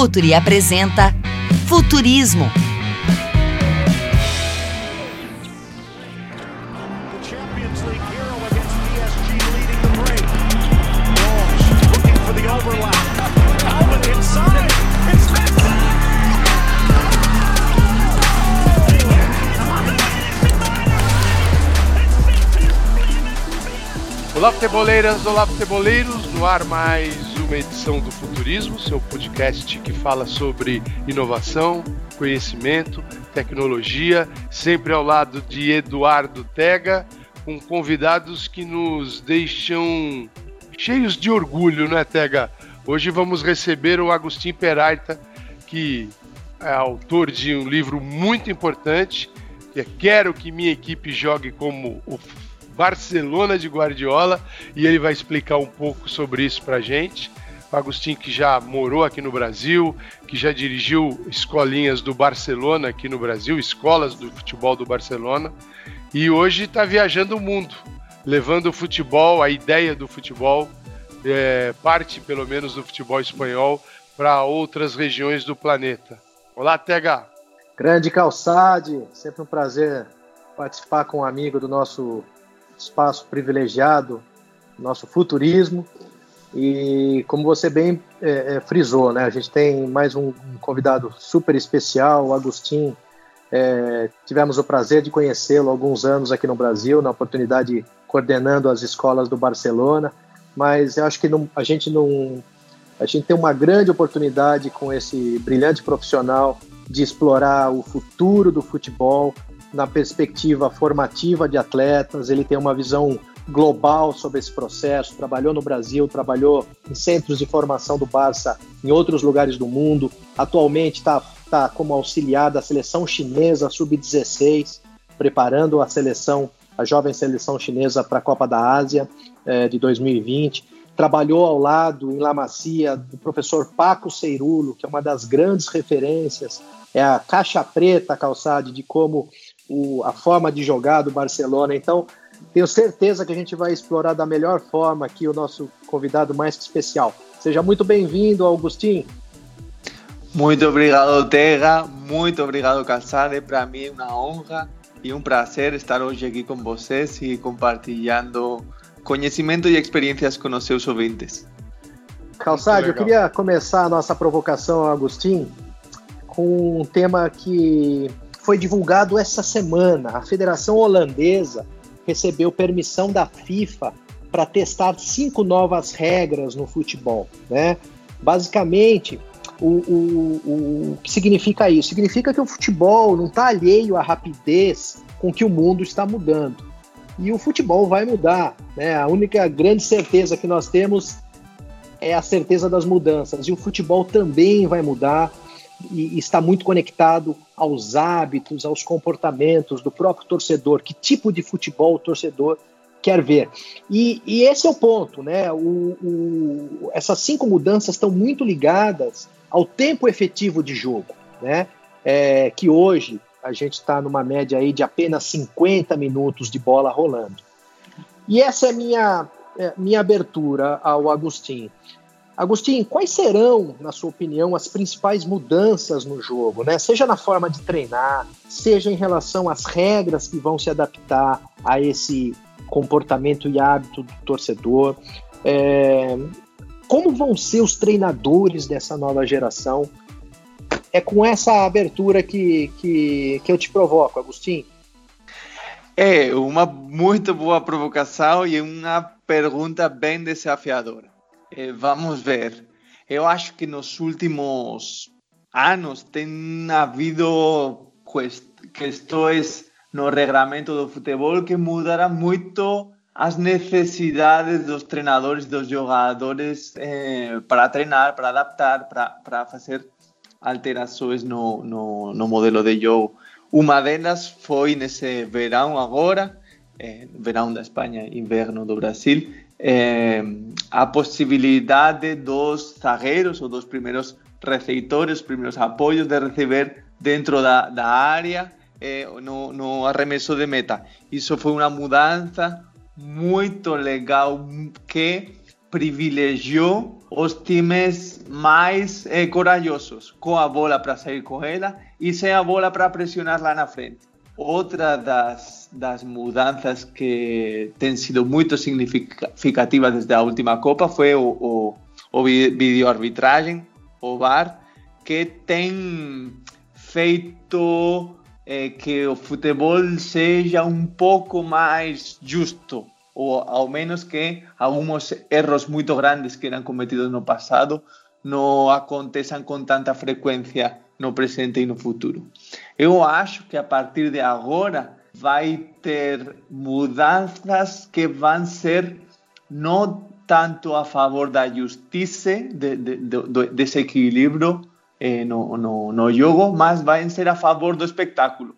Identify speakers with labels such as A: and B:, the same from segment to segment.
A: Futuri apresenta Futurismo.
B: Olá, futeboleiras, olá, futeboleiros, no ar mais uma edição do Futurismo, seu podcast que fala sobre inovação, conhecimento, tecnologia, sempre ao lado de Eduardo Tega, com convidados que nos deixam cheios de orgulho, né, Tega? Hoje vamos receber o Agostinho Peralta, que é autor de um livro muito importante, que é Quero que minha equipe jogue como o Barcelona de Guardiola e ele vai explicar um pouco sobre isso para gente. O Agostinho que já morou aqui no Brasil, que já dirigiu escolinhas do Barcelona aqui no Brasil, escolas do futebol do Barcelona, e hoje está viajando o mundo, levando o futebol, a ideia do futebol, é, parte pelo menos do futebol espanhol, para outras regiões do planeta. Olá, Tega!
C: Grande Calçade, sempre um prazer participar com um amigo do nosso espaço privilegiado, nosso futurismo. E como você bem é, é, frisou, né, a gente tem mais um, convidado super especial, o Agostinho. É, tivemos o prazer de conhecê-lo alguns anos aqui no Brasil, na oportunidade coordenando as escolas do Barcelona. Mas eu acho que não, a gente não, a gente tem uma grande oportunidade com esse brilhante profissional de explorar o futuro do futebol, na perspectiva formativa de atletas, ele tem uma visão global sobre esse processo, trabalhou no Brasil, trabalhou em centros de formação do Barça em outros lugares do mundo, atualmente está tá como auxiliar da seleção chinesa sub-16, preparando a seleção, a jovem seleção chinesa para a Copa da Ásia eh, de 2020. Trabalhou ao lado em La Macia do professor Paco Ceirulo, que é uma das grandes referências, é a caixa preta, calçade, de como o, a forma de jogar do Barcelona. Então, tenho certeza que a gente vai explorar da melhor forma aqui o nosso convidado mais especial. Seja muito bem-vindo, Augustinho.
D: Muito obrigado, Tega. Muito obrigado, Calçade. Para mim é uma honra e um prazer estar hoje aqui com vocês e compartilhando conhecimento e experiências com os seus ouvintes.
C: Calçade, eu queria começar a nossa provocação, Agostinho, com um tema que foi divulgado essa semana. A Federação Holandesa recebeu permissão da FIFA para testar cinco novas regras no futebol. Né? Basicamente, o, o, o, o que significa isso? Significa que o futebol não está alheio à rapidez com que o mundo está mudando. E o futebol vai mudar. Né? A única grande certeza que nós temos é a certeza das mudanças. E o futebol também vai mudar e está muito conectado aos hábitos, aos comportamentos do próprio torcedor, que tipo de futebol o torcedor quer ver. E, e esse é o ponto, né? O, o, essas cinco mudanças estão muito ligadas ao tempo efetivo de jogo, né? É, que hoje a gente está numa média aí de apenas 50 minutos de bola rolando. E essa é minha é, minha abertura ao Agostinho. Agostinho, quais serão, na sua opinião, as principais mudanças no jogo, né? Seja na forma de treinar, seja em relação às regras que vão se adaptar a esse comportamento e hábito do torcedor. É... Como vão ser os treinadores dessa nova geração? É com essa abertura que, que, que eu te provoco, Agostinho.
D: É uma muito boa provocação e uma pergunta bem desafiadora. Eh, vamos ver. Eu acho que nos últimos anos tem havido questões no regramento do futebol que mudaram muito as necessidades dos treinadores, dos jogadores eh, para treinar, para adaptar, para, para fazer alterações no, no, no, modelo de jogo. Uma delas foi nesse verão agora, eh, verão da Espanha, inverno do Brasil, eh, a possibilidade dos zagueiros ou dos primeiros receptores, primeiros apoios de receber dentro da, da área eh, no, no arremesso de meta. Isso foi uma mudança muito legal que privilegiou os times mais eh, corajosos, com a bola para sair com ela e sem a bola para pressionar lá na frente. Outra das, das mudanças que tem sido muito significativa desde a última Copa foi o, o, o videoarbitragem, o VAR, que tem feito eh, que o futebol seja um pouco mais justo ou ao menos que alguns erros muito grandes que eram cometidos no passado não aconteçam com tanta frequência no presente e no futuro. Eu acho que a partir de agora vai ter mudanças que vão ser não tanto a favor da justiça, de, de, de, desse equilíbrio eh, no, no, no jogo, mas vão ser a favor do espetáculo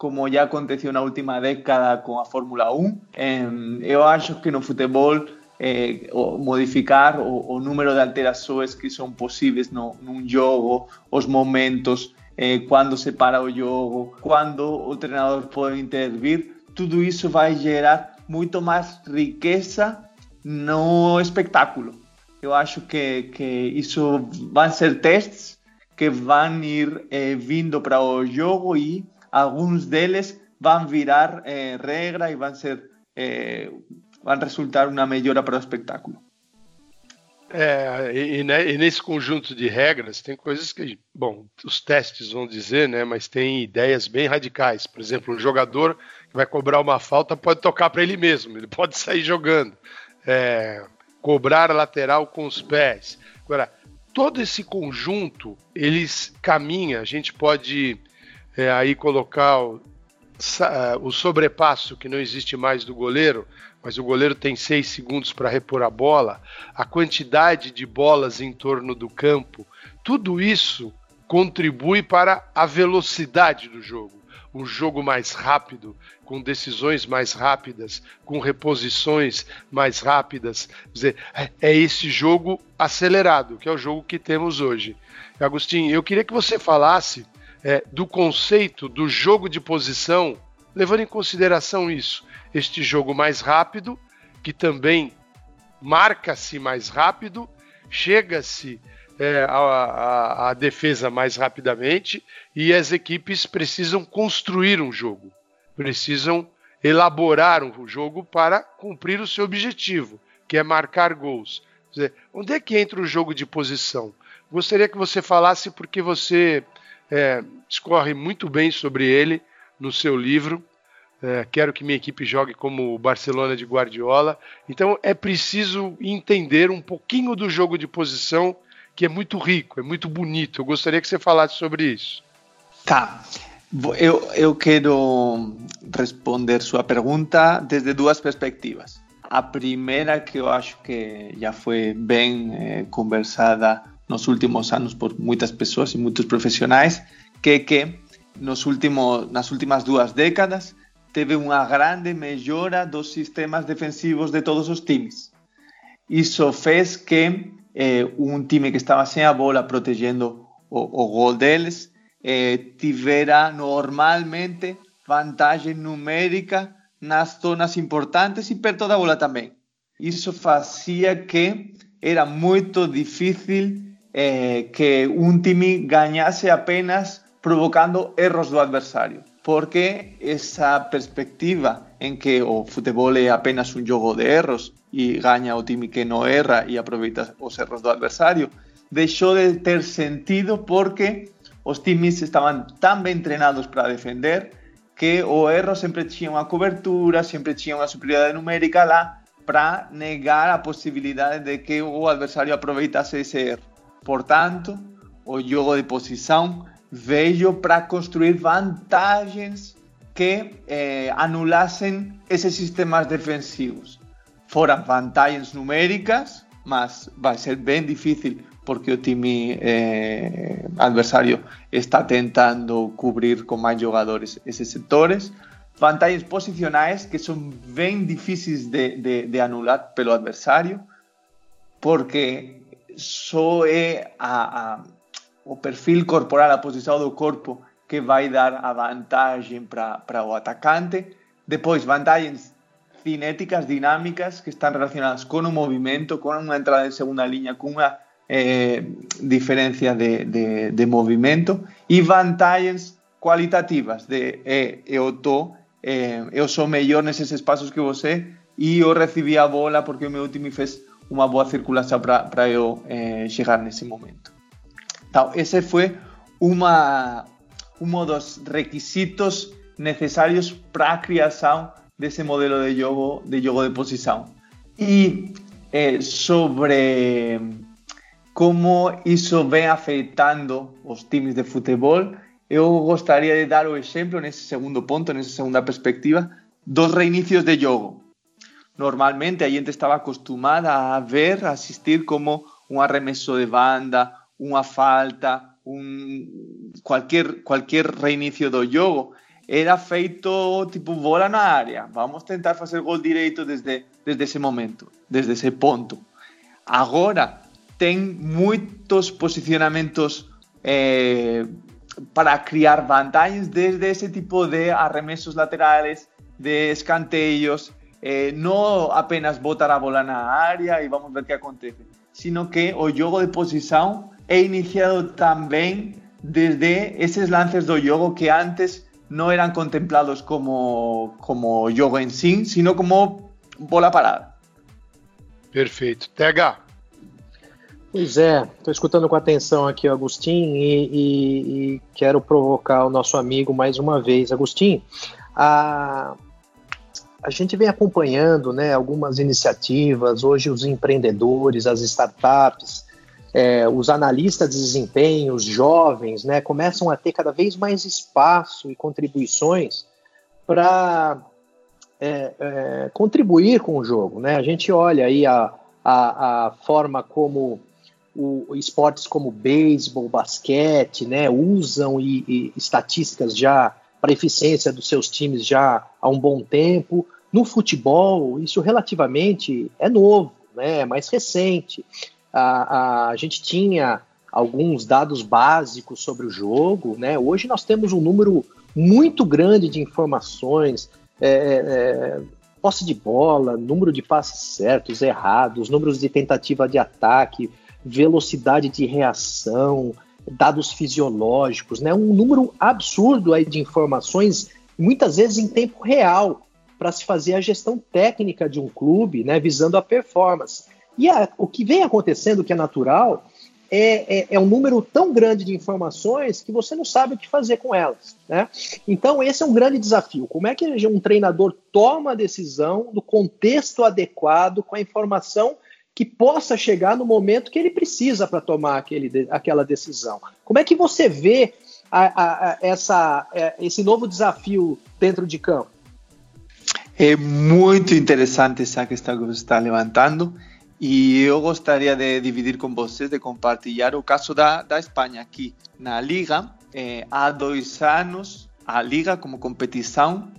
D: como ya aconteció en la última década con la Fórmula 1. yo acho que no futebol eh, modificar o, número de alteraciones que son posibles no, un juego, los momentos, eh, cuando se para el juego, cuando el entrenador puede intervenir, todo eso va a generar mucho más riqueza no espectáculo. Yo acho que, que eso van a ser testes que van a ir eh, vindo para el juego y alguns deles vão virar eh, regra e vão ser eh, vão resultar uma melhora para o espetáculo.
B: É, e, né, e, nesse conjunto de regras tem coisas que, bom, os testes vão dizer, né, mas tem ideias bem radicais. Por exemplo, um jogador que vai cobrar uma falta pode tocar para ele mesmo, ele pode sair jogando. É, cobrar a lateral com os pés. Agora, todo esse conjunto, eles caminha, a gente pode é, aí colocar o, o sobrepasso que não existe mais do goleiro, mas o goleiro tem seis segundos para repor a bola, a quantidade de bolas em torno do campo, tudo isso contribui para a velocidade do jogo. Um jogo mais rápido, com decisões mais rápidas, com reposições mais rápidas. Quer dizer, é, é esse jogo acelerado, que é o jogo que temos hoje. Agostinho, eu queria que você falasse é, do conceito do jogo de posição, levando em consideração isso, este jogo mais rápido, que também marca-se mais rápido, chega-se é, à, defesa mais rapidamente e as equipes precisam construir um jogo, precisam elaborar um jogo para cumprir o seu objetivo, que é marcar gols. Dizer, onde é que entra o jogo de posição? Gostaria que você falasse porque você é, discorre muito bem sobre ele no seu livro. É, quero que minha equipe jogue como o Barcelona de Guardiola. Então é preciso entender um pouquinho do jogo de posição, que é muito rico, é muito bonito. Eu gostaria que você falasse sobre isso.
D: Tá. Eu, eu quero responder sua pergunta desde duas perspectivas. A primeira, que eu acho que já foi bem eh, conversada nos últimos anos por muitas pessoas e muitos profissionais, que que nos últimos, nas últimas duas décadas teve uma grande melhora dos sistemas defensivos de todos os times. Isso fez que eh, um time que estava sem a bola protegendo o, o gol deles eh, tivera normalmente vantagem numérica nas zonas importantes e perto da bola também. Isso fazia que era muito difícil eh, que un time ganase apenas provocando erros do adversario. Porque esa perspectiva en que o futebol é apenas un jogo de erros e gaña o time que non erra e aproveita os erros do adversario, deixou de ter sentido porque os times estaban tan ben entrenados para defender que o erro sempre tinha unha cobertura, sempre tinha unha superioridade numérica lá para negar a posibilidade de que o adversario aproveitase ese erro. Portanto, o jogo de posição veio para construir vantagens que eh, anulassem esses sistemas defensivos. Foram vantagens numéricas, mas vai ser bem difícil porque o time eh, adversário está tentando cobrir com mais jogadores esses setores. Vantagens posicionais que são bem difíceis de, de, de anular pelo adversário, porque só é a, a, o perfil corporal, a posição do corpo que vai dar a vantagem para o atacante. Depois, vantagens cinéticas, dinámicas que están relacionadas con un movimiento, con una entrada en segunda línea, con una eh, diferencia de, de, de movimento e vantagens qualitativas de eh, eu, tô, eh, eu sou melhor nesses espaços que você e eu recebi a bola porque o meu time fez uma boa circulação para eu eh, chegar nesse momento. Esse foi uma, um dos requisitos necessários para a criação desse modelo de jogo de, jogo de posição. E eh, sobre como isso vem afetando os times de futebol, eu gostaria de dar o exemplo nesse segundo ponto, nessa segunda perspectiva, dos reinicios de jogo. Normalmente a gente estava acostumada a ver, a assistir como um arremesso de banda, uma falta, um, qualquer, qualquer reinicio do jogo era feito tipo bola na área. Vamos tentar fazer gol direito desde, desde esse momento, desde esse ponto. Agora tem muitos posicionamentos eh, para criar vantagens desde esse tipo de arremessos laterais, de escanteios, eh, não apenas botar a bola na área e vamos ver que acontece, sino que o jogo de posição é iniciado também desde esses lances do jogo que antes não eram contemplados como, como jogo em si, sino como bola parada.
B: Perfeito. TH.
C: Pois é, estou escutando com atenção aqui o Agostinho e, e, e, quero provocar o nosso amigo mais uma vez. Agostinho, a, a gente vem acompanhando né, algumas iniciativas, hoje os empreendedores, as startups, é, os analistas de desempenho, os jovens, né, começam a ter cada vez mais espaço e contribuições para é, é, contribuir com o jogo. Né? A gente olha aí a, a, a forma como o, esportes como beisebol, basquete, né, usam e, e estatísticas já para eficiência dos seus times já há um bom tempo. No futebol, isso relativamente é novo, né, é mais recente a, a, gente tinha alguns dados básicos sobre o jogo, né? Hoje nós temos um número muito grande de informações, é, é, é, posse de bola, número de passes certos, errados, números de tentativa de ataque, velocidade de reação, dados fisiológicos, né? Um número absurdo aí de informações, muitas vezes em tempo real, para se fazer a gestão técnica de um clube, né? Visando a performance. E a, o que vem acontecendo, que é natural, é, é, é, um número tão grande de informações que você não sabe o que fazer com elas. Né? Então, esse é um grande desafio. Como é que um treinador toma a decisão no contexto adequado, com a informação que possa chegar no momento que ele precisa para tomar aquele, aquela decisão? Como é que você vê a, a, essa, é, esse novo desafio dentro de campo?
D: É muito interessante essa questão que você está levantando. E eu gostaria de dividir com vocês, de compartilhar o caso da, da Espanha aqui na Liga. Eh, há dois anos, a Liga, como competição,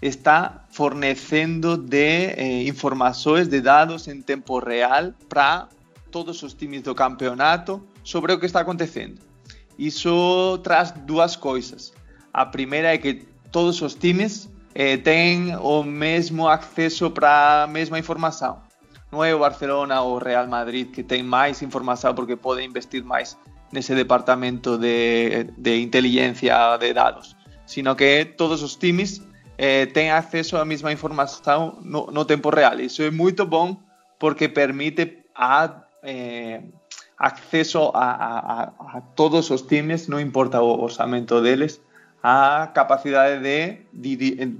D: está fornecendo de eh, informações, de dados em tempo real para todos os times do campeonato sobre o que está acontecendo. Isso traz duas coisas. A primeira é que todos os times eh, têm o mesmo acesso para a mesma informação. Não é o Barcelona ou o Real Madrid que tem mais informação porque pode investir mais nesse departamento de, de inteligência de dados, sino que todos os times eh, têm acesso à mesma informação no, no, tempo real. Isso é muito bom porque permite a, eh, acesso a, a, a, todos os times, não importa o orçamento deles, a capacidade de, de,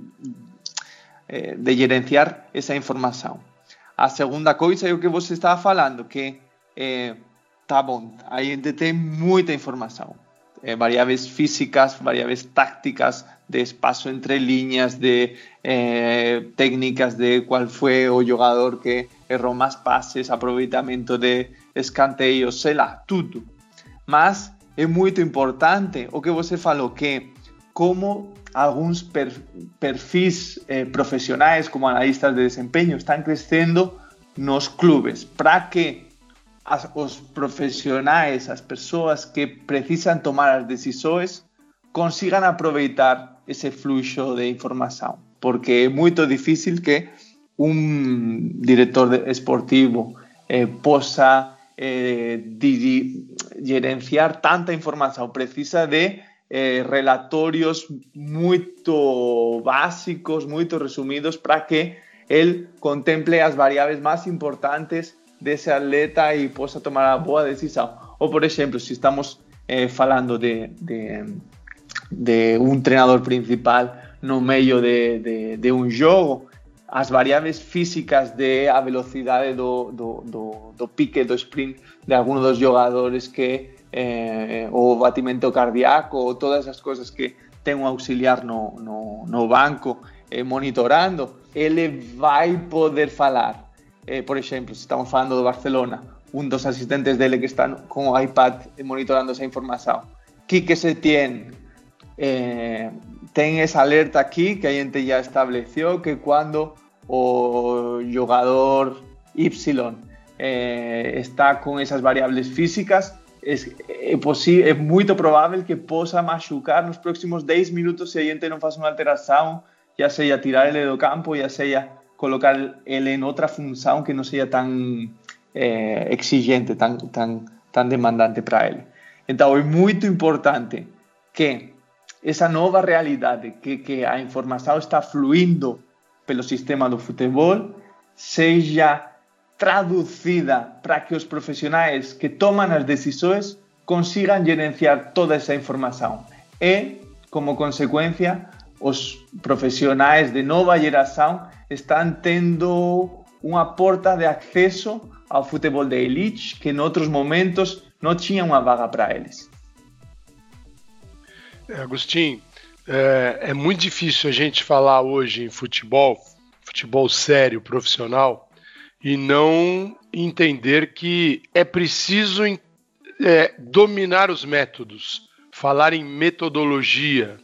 D: eh, de gerenciar essa informação. A segunda coisa é o que você estava falando, que é, tá bom, a gente tem muita informação. Variáveis físicas, variáveis tácticas, de espaço entre linhas, de técnicas de qual foi o jogador que errou mais passes, aproveitamento de escanteios, sei lá, tudo. Mas é muito importante o que você falou, que como alguns perfis eh, como analistas de desempenho, estão crescendo nos clubes. Para que as, os profissionais, as pessoas que precisam tomar as decisões, consigam aproveitar esse fluxo de informação, porque é muito difícil que um diretor esportivo eh, possa eh, gerenciar tanta informação, precisa de eh, relatórios muito básicos, muito resumidos, para que ele contemple as variáveis mais importantes desse atleta e possa tomar a boa decisão. Ou, por exemplo, se estamos eh, falando de, de, de, principal no meio de, de, de um jogo, as variáveis físicas de a velocidade do, do, do, pique do sprint de alguns dos jogadores que eh, o batimento cardíaco ou todas as coisas que tem um auxiliar no, no, no banco eh, monitorando, ele vai poder falar. Eh, por exemplo, se estamos falando do Barcelona, un dos asistentes dele que está con o iPad monitorando esa información. Quique Setién eh, ten esa alerta aquí que a gente ya estableció que cuando o jugador Y eh, está con esas variables físicas es, é, é muito provável que possa machucar nos próximos 10 minutos se a gente não faz uma alteração, já seja tirar ele do campo, já seja colocar ele em outra função que não seja tão eh, exigente, tão, tão, tão demandante para ele. Então é muito importante que essa nova realidade, que, que a informação está fluindo pelo sistema do futebol, seja traduzida para que os profissionais que tomam as decisões consigam gerenciar toda essa informação. E, como consequência, os profissionais de nova geração estão tendo uma porta de acesso ao futebol de elite que em outros momentos não tinha uma vaga para eles.
B: É, Agostinho, é, é, muito difícil a gente falar hoje em futebol, futebol sério, profissional, e não entender que é preciso é, dominar os métodos, falar em metodologia,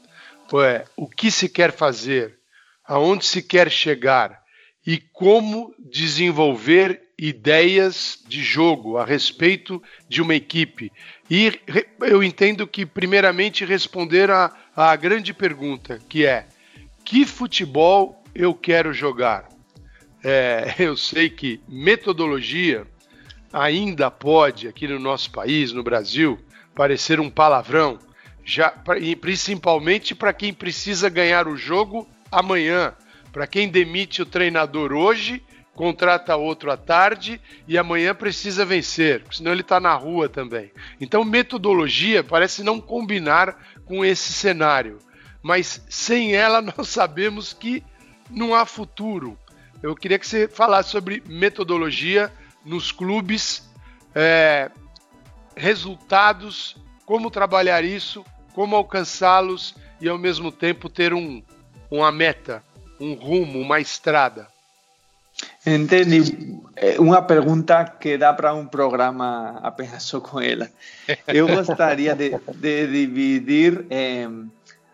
B: é, o que se quer fazer, aonde se quer chegar e como desenvolver ideias de jogo a respeito de uma equipe. E eu entendo que, primeiramente, responder a grande pergunta, que é: que futebol eu quero jogar? É, eu sei que metodologia ainda pode, aqui no nosso país, no Brasil, parecer um palavrão, já, principalmente para quem precisa ganhar o jogo amanhã para quem demite o treinador hoje, contrata outro à tarde e amanhã precisa vencer, senão ele está na rua também. Então, metodologia parece não combinar com esse cenário, mas sem ela nós sabemos que não há futuro. Eu queria que você falasse sobre metodologia nos clubes, é, resultados, como trabalhar isso, como alcançá-los e ao mesmo tempo ter um, uma meta um rumo, uma estrada?
D: Entendi. É uma pergunta que dá para um programa apenas só com ela. Eu gostaria de, de dividir eh,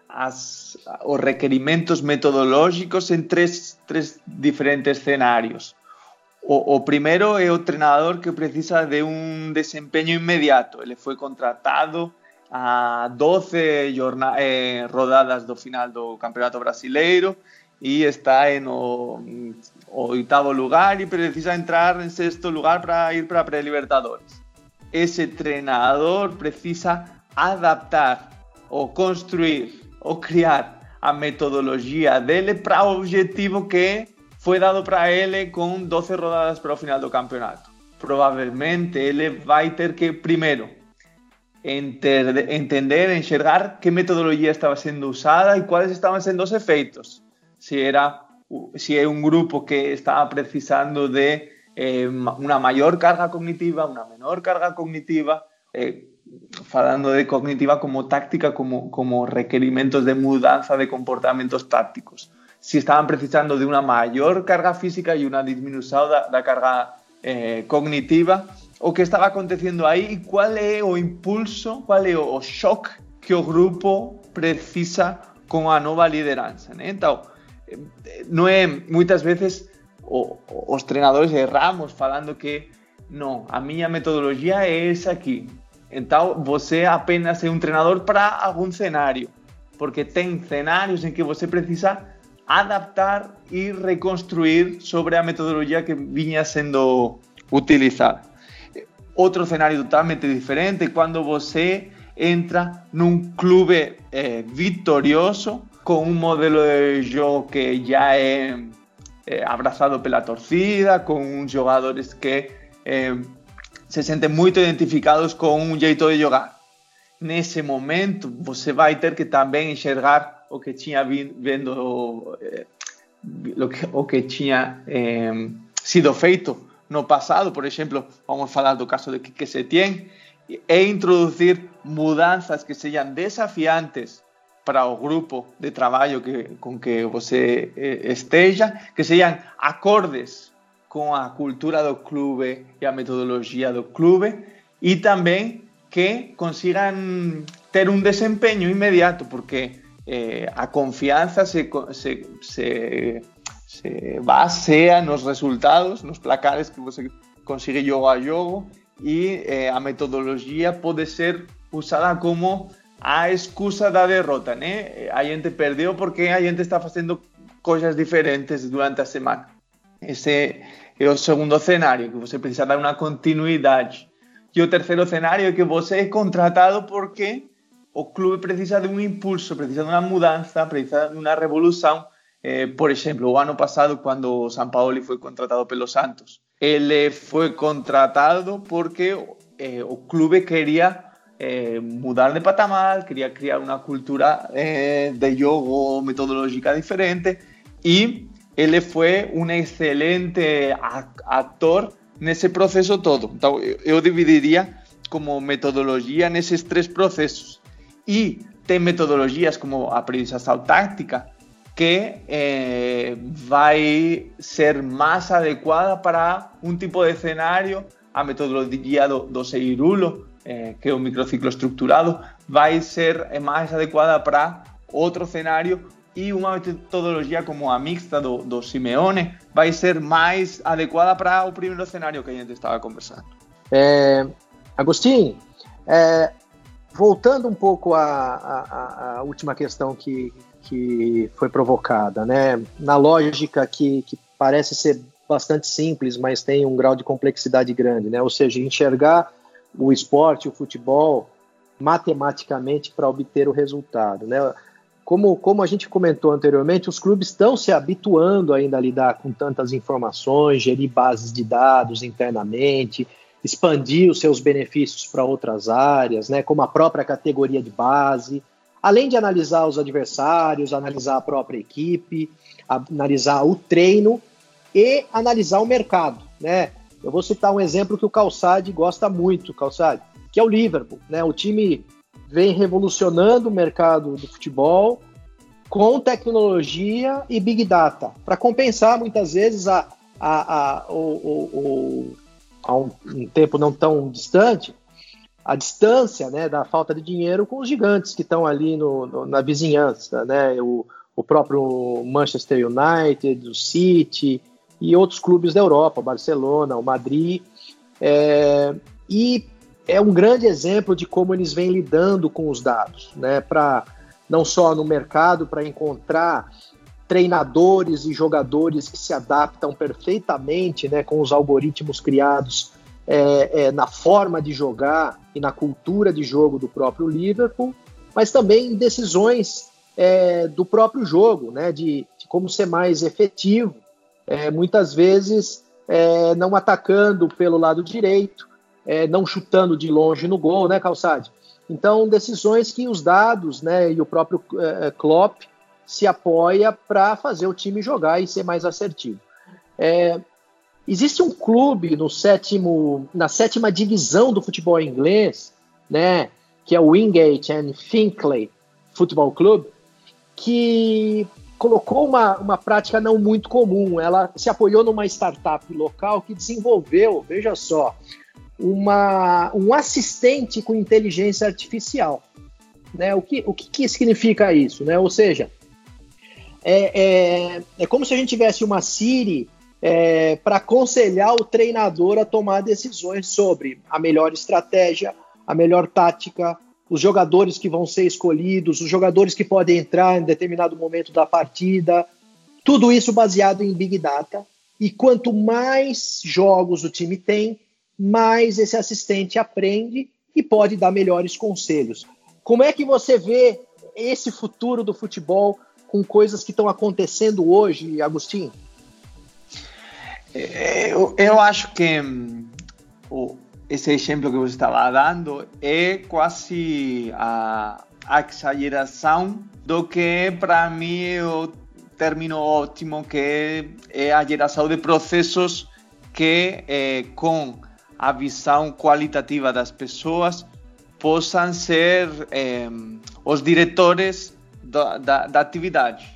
D: as, os requerimentos metodológicos em três, três diferentes cenários. O, o, primeiro é o treinador que precisa de um desempenho imediato. Ele foi contratado a 12 eh, rodadas do final do Campeonato Brasileiro y está en o, octavo lugar y precisa entrar en sexto lugar para ir para pre-libertadores. Ese entrenador precisa adaptar o construir o criar a metodologia dele para o objetivo que foi dado para ele com 12 rodadas para final do campeonato. Provavelmente ele vai ter que, primeiro, entender, enxergar que metodologia estava sendo usada e quais estavam sendo os efeitos si era si es un grupo que estaba precisando de eh, una mayor carga cognitiva, una menor carga cognitiva, eh, hablando de cognitiva como táctica, como, como requerimientos de mudanza de comportamientos tácticos. Si estaban precisando de una mayor carga física y una disminución de la carga eh, cognitiva, o qué estaba aconteciendo ahí y cuál es o impulso, cuál es o shock que el grupo precisa con la nueva lideranza. Entonces, no é muitas vezes o, os erramos falando que não, a minha metodologia é essa aqui. Então você apenas é um treinador para algum cenário, porque tem cenários em que você precisa adaptar e reconstruir sobre a metodologia que vinha sendo utilizada. Outro cenário totalmente diferente quando você entra num clube eh, vitorioso com um modelo de jogo que já é eh, abraçado pela torcida, com jogadores que eh, se sentem muito identificados com um jeito de jogar. Nesse momento, você vai ter que também enxergar o que tinha vendo eh, que, o que tinha eh, sido feito no passado, por exemplo, vamos falar do caso de Quique Setién, e introduzir mudanças que sejam desafiantes para o grupo de trabalho que, com que você eh, esteja, que sejam acordes com a cultura do clube e a metodologia do clube, e também que consigam ter um desempenho imediato, porque eh, a confianza se, se, se, se baseia nos resultados, nos placares que você consigue jogo a jogo, e eh, a metodologia pode ser usada como a excusa da derrota, né? A gente perdeu porque a gente está fazendo coisas diferentes durante a semana. Esse é o segundo cenário, que você precisa dar uma continuidade. E o terceiro cenário é que você é contratado porque o clube precisa de um impulso, precisa de uma mudança, precisa de uma revolução. Eh, por exemplo, o ano passado, quando o São Paulo foi contratado pelo Santos, ele foi contratado porque eh, o clube queria eh, mudar de patamar, queria criar uma cultura eh, de jogo metodológica diferente e ele foi um excelente ator nesse processo todo. Então, eu dividiria como metodologia nesses três processos e tem metodologias como a aprendizagem que eh, vai ser mais adequada para um tipo de cenário. A metodologia do, do Seirulo, eh, que é o microciclo estruturado, vai ser mais adequada para outro cenário e uma metodologia como a mixta do, do Simeone vai ser mais adequada para o primeiro cenário que a gente estava conversando.
C: É, Agostinho, é, voltando um pouco à, à, à, última questão que, que foi provocada, né? Na lógica que, que parece ser bastante simples, mas tem um grau de complexidade grande, né? Ou seja, enxergar o esporte, o futebol, matematicamente para obter o resultado, né? Como, como a gente comentou anteriormente, os clubes estão se habituando ainda a lidar com tantas informações, gerir bases de dados internamente, expandir os seus benefícios para outras áreas, né, como a própria categoria de base, além de analisar os adversários, analisar a própria equipe, analisar o treino e analisar o mercado, né? Eu vou citar um exemplo que o Calçade gosta muito, Calçade, que é o Liverpool, né? O time vem revolucionando o mercado do futebol com tecnologia e big data para compensar muitas vezes a, a, a o, o, há um, um tempo não tão distante, a distância né, da falta de dinheiro com os gigantes que estão ali no, no, na vizinhança, né, o, o, próprio Manchester United, o City e outros clubes da Europa, Barcelona, o Madrid, é, e é um grande exemplo de como eles vêm lidando com os dados, né, para não só no mercado para encontrar treinadores e jogadores que se adaptam perfeitamente né, com os algoritmos criados é, é, na forma de jogar e na cultura de jogo do próprio Liverpool, mas também decisões é, do próprio jogo, né, de, de, como ser mais efetivo, é, muitas vezes é, não atacando pelo lado direito, é, não chutando de longe no gol, né, Calçade? Então, decisões que os dados né, e o próprio Klopp se apoia para fazer o time jogar e ser mais assertivo. É, existe um clube no sétimo, na sétima divisão do futebol inglês, né, que é o Wingate and Finchley Football Club, que colocou uma, uma prática não muito comum. Ela se apoiou numa startup local que desenvolveu, veja só, uma, um assistente com inteligência artificial. Né? O, que, o que, que significa isso? Né? Ou seja, é, é, é como se a gente tivesse uma Siri é, para aconselhar o treinador a tomar decisões sobre a melhor estratégia, a melhor tática, os jogadores que vão ser escolhidos, os jogadores que podem entrar em determinado momento da partida. Tudo isso baseado em Big Data. E quanto mais jogos o time tem, mais esse assistente aprende e pode dar melhores conselhos. Como é que você vê esse futuro do futebol com coisas que estão acontecendo hoje, Agostinho?
D: É, eu, eu acho que hum, esse exemplo que você estava dando é quase a, a exageração do que para mim é o término ótimo que é a geração de processos que é, com a visão qualitativa das pessoas possam ser é, os diretores da, da, da, atividade.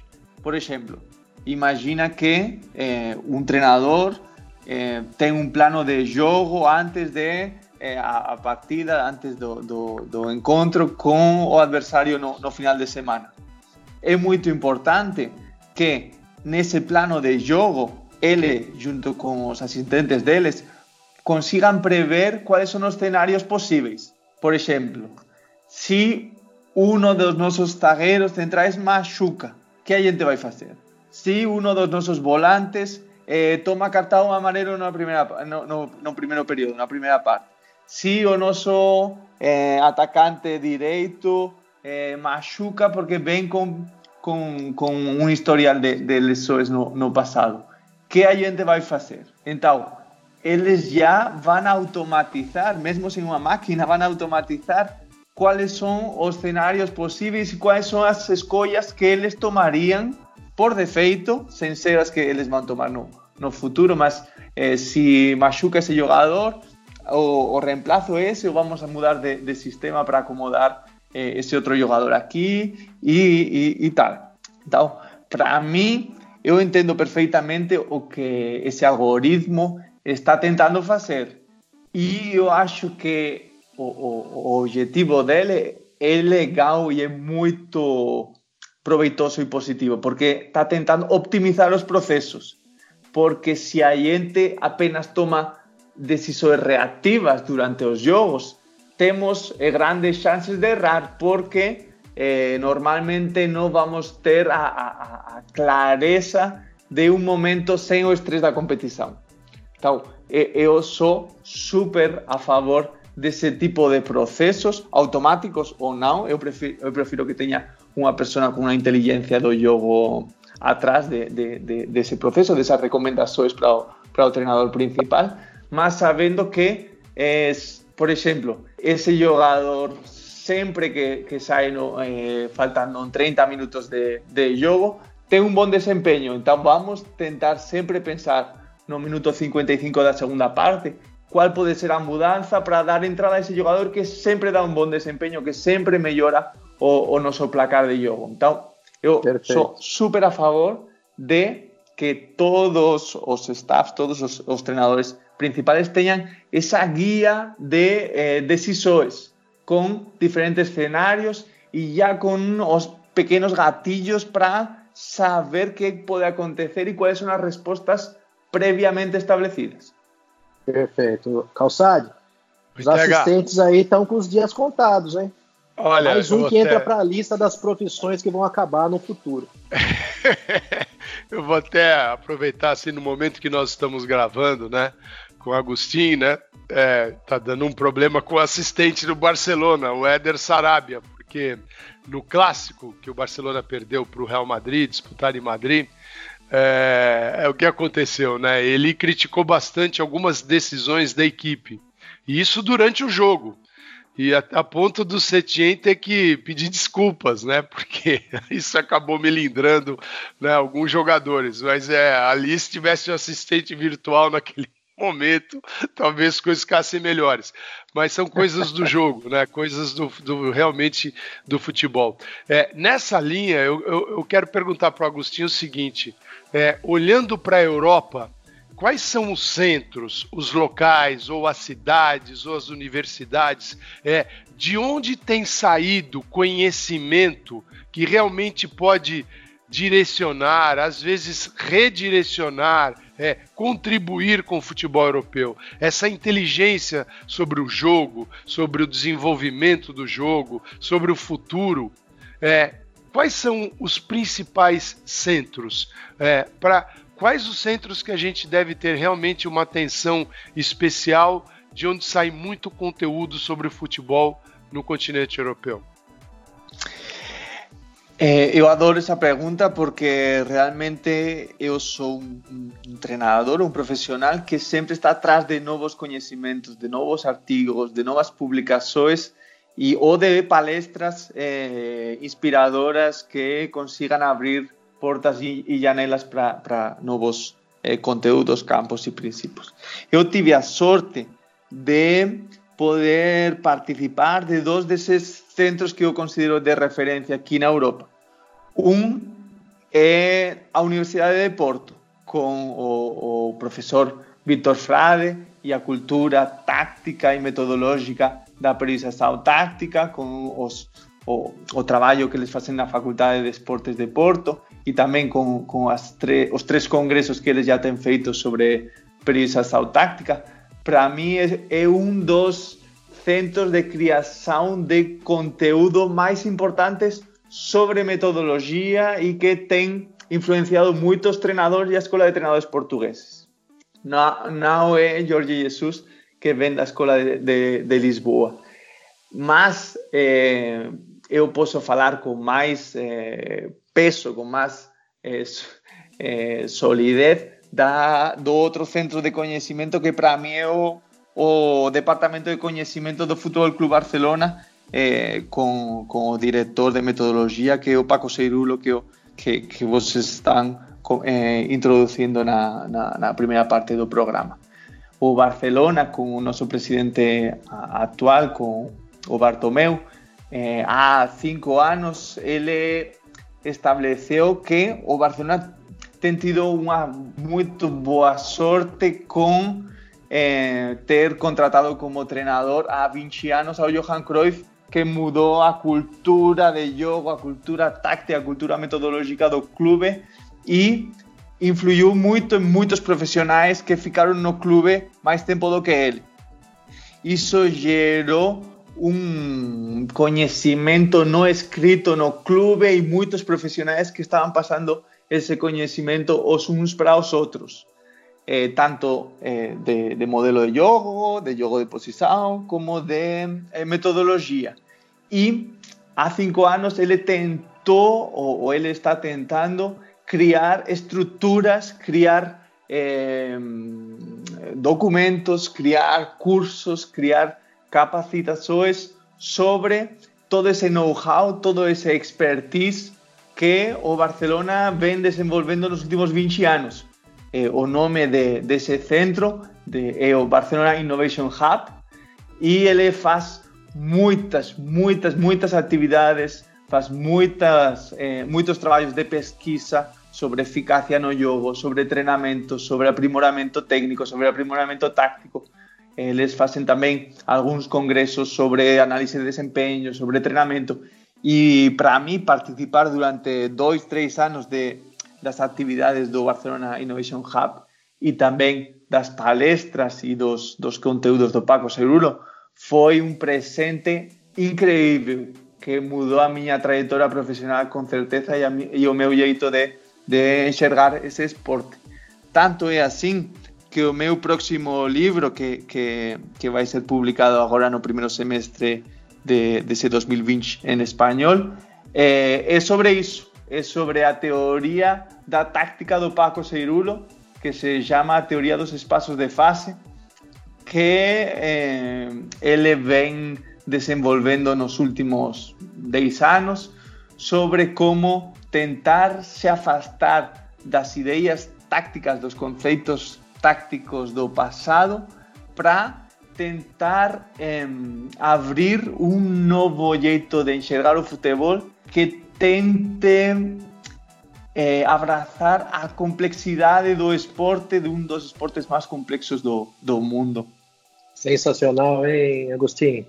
D: Por exemplo, imagina que é, um treinador é, tem um plano de jogo antes de é, a, a, partida, antes do, do, do, encontro com o adversário no, no final de semana. É muito importante que nesse plano de jogo, ele, junto com os assistentes deles, consigam prever quais são os cenários possíveis. Por exemplo, se um dos nossos zagueiros centrais machuca, que a gente vai fazer? Se um dos nossos volantes eh, toma cartão amarelo na primeira, no, no, no primeiro período, na primeira parte. Se o nosso eh, atacante direito eh, machuca porque vem com, com, com um historial de, de lesões no, no passado. que a gente vai fazer? Então, eles já vão automatizar, mesmo sem uma máquina, vão automatizar quais são os cenários possíveis e quais são as escolhas que eles tomariam por defeito, sem ser as que eles vão tomar no, no futuro, mas eh, se machuca esse jogador, o, o reemplazo esse ou vamos a mudar de, de sistema para acomodar eh, esse outro jogador aqui e, e, e tal. Então, para mim, eu entendo perfeitamente o que esse algoritmo está tentando fazer. E eu acho que o, o, o objetivo dele é legal e é muito proveitoso e positivo, porque está tentando optimizar os processos. Porque se a gente apenas toma decisões reativas durante os jogos, temos eh, grandes chances de errar, porque eh, normalmente não vamos ter a, a, a clareza de um momento sem o estresse da competição. Então, eu sou super a favor desse tipo de processos, automáticos ou não. Eu prefiro, eu prefiro que tenha uma pessoa com uma inteligência do jogo atrás de, de, de, desse processo, dessas recomendações para o, para principal, mas sabendo que, é, por exemplo, esse jogador sempre que, que no, eh, faltando 30 minutos de, de jogo, tem um bom desempenho. Então vamos tentar sempre pensar no minuto 55 da segunda parte, qual pode ser a mudança para dar entrada a esse jogador que sempre dá um bom desempenho, que sempre melhora o, o nosso placar de jogo. Então, eu Perfeito. sou super a favor de que todos os staffs, todos os, os treinadores principais tenham essa guia de eh, decisões com diferentes cenários e já com os pequenos gatilhos para saber o que pode acontecer e quais são as respostas previamente estabelecidas.
C: Perfeito. Calçade, os assistentes aí estão com os dias contados, hein? Olha, Mais um que entra para a lista das profissões que vão acabar no futuro.
B: eu vou até aproveitar assim no momento que nós estamos gravando, né? Com o Agostinho, né? É, tá dando um problema com o assistente do Barcelona, o Éder Sarabia, porque no clássico que o Barcelona perdeu para o Real Madrid, disputado em Madrid, é, é, o que aconteceu, né? Ele criticou bastante algumas decisões da equipe. E isso durante o jogo. E a, a ponto do Setien ter que pedir desculpas, né? Porque isso acabou melindrando né, alguns jogadores. Mas é, ali se tivesse um assistente virtual naquele momento, talvez coisas ficassem melhores. Mas são coisas do jogo, né? Coisas do, do realmente do futebol. É, nessa linha, eu, eu, eu quero perguntar para o Agostinho o seguinte: é, olhando para a Europa, quais são os centros, os locais, ou as cidades, ou as universidades, é, de onde tem saído conhecimento que realmente pode direcionar, às vezes redirecionar, é, contribuir com o futebol europeu. Essa inteligência sobre o jogo, sobre o desenvolvimento do jogo, sobre o futuro. É, quais são os principais centros? É, para quais os centros que a gente deve ter realmente uma atenção especial, de onde sai muito conteúdo sobre o futebol no continente europeu?
D: Eh, eu adoro essa pergunta porque realmente eu sou um, um, treinador, um profissional que sempre está atrás de novos conhecimentos, de novos artigos, de novas publicações e ou de palestras eh, inspiradoras que consigam abrir portas e, e janelas para novos eh, conteúdos, campos e princípios. Eu tive a sorte de poder participar de dos desses centros que eu considero de referência aqui na Europa. Um é a Universidade de Porto, com o, o professor Vítor Frade e a cultura táctica e metodológica da periodização táctica, com os, o, o que eles fazem na Faculdade de Esportes de Porto e também com, as tre os três congressos que eles já têm feito sobre periodização táctica para mim é, é dos centros de criação de conteúdo mais importantes sobre metodologia e que tem influenciado muitos treinadores e a escola de treinadores portugueses. Não, é Jorge Jesus que vem da escola de, de, de Lisboa, mas eh, eu posso falar com mais eh, peso, com mais eh solidez da, do outro centro de conhecimento que para mim é o, o Departamento de Conhecimento do Futebol Clube Barcelona eh, com, com o diretor de metodologia que o Paco Seirulo que, que, que vocês estão eh, introduzindo na, na, na primeira parte do programa. O Barcelona, com o nosso presidente atual, com o Bartomeu, eh, há cinco anos ele estabeleceu que o Barcelona tem tido uma muito boa sorte com eh, ter contratado como há 20 anos ao Johan Cruyff, que mudou a cultura de jogo, a cultura táctica, a cultura metodológica do clube e influiu muito em muitos profissionais que ficaram no clube mais tempo do que ele. Isso gerou um conhecimento não escrito no clube e muitos profissionais que estavam passando ese conocimiento os unos para los otros, eh, tanto eh, de, de, modelo de yoga, de yoga de posición, como de eh, metodología. Y cinco años él tentó, o, o él está tentando, crear estructuras, crear eh, documentos, crear cursos, crear capacitaciones sobre todo ese know-how, todo ese expertise que o Barcelona ven desenvolvendo nos últimos 20 anos. Eh, o nome de, desse centro de, é o Barcelona Innovation Hub e ele faz muitas, muitas, muitas atividades, faz muitas, eh, muitos trabalhos de pesquisa sobre eficácia no jogo, sobre treinamento, sobre aprimoramento técnico, sobre aprimoramento táctico. Eles fazem também alguns congressos sobre análise de desempenho, sobre treinamento. E para mim, participar durante dois, três anos de, das atividades do Barcelona Innovation Hub e também das palestras e dos, dos conteúdos do Paco Segurulo foi um presente incrível que mudou a minha trajetória profissional com certeza e, a, e o meu jeito de, de enxergar esse esporte. Tanto é assim que o meu próximo livro, que, que, que vai ser publicado agora no primeiro semestre de, ese 2020 en español, eh, es sobre eso, es sobre la teoría da táctica do Paco Seirulo, que se llama teoría dos espacios de fase, que eh, ele vem desenvolvendo nos últimos 10 anos sobre como tentar se afastar das ideias tácticas, dos conceitos tácticos do passado para tentar eh, abrir un novo jeito de enxergar o futebol que tente eh, abrazar a complexidade do esporte de um dos esportes mais complexos do, do mundo.
C: Sensacional, hein, Agostinho?